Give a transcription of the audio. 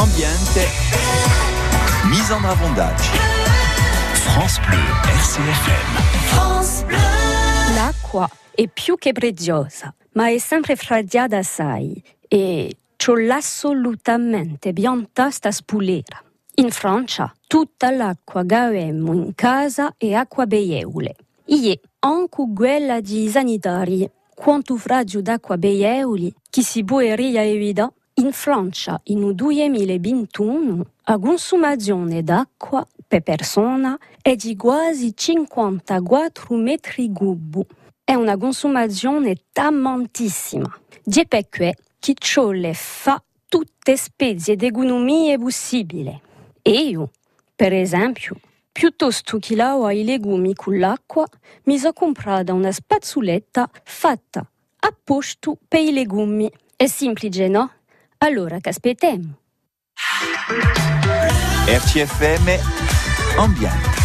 ambiente, mise en avondage. France Bleu, RCFM. France Bleu. L'acqua è più che preziosa, ma è sempre fradiata assai e c'ho assolutamente biantasta spulera. In Francia tutta l'acqua che abbiamo in casa è acqua beieule. Ie, anche quella di sanitari, quanto fragio d'acqua beieuli che si puoria evitare in Francia in 2021 la consumazione d'acqua per persona è di quasi 54 metri cubi. È una consumazione tantissima. Di perché chi ciò le fa tutte specie di economie possibili. E io, per esempio, piuttosto che lavo i legumi con l'acqua, mi sono comprata una spazzoletta fatta apposta per i legumi. È semplice, no? Allora che aspettiamo? RCFM Ambiente.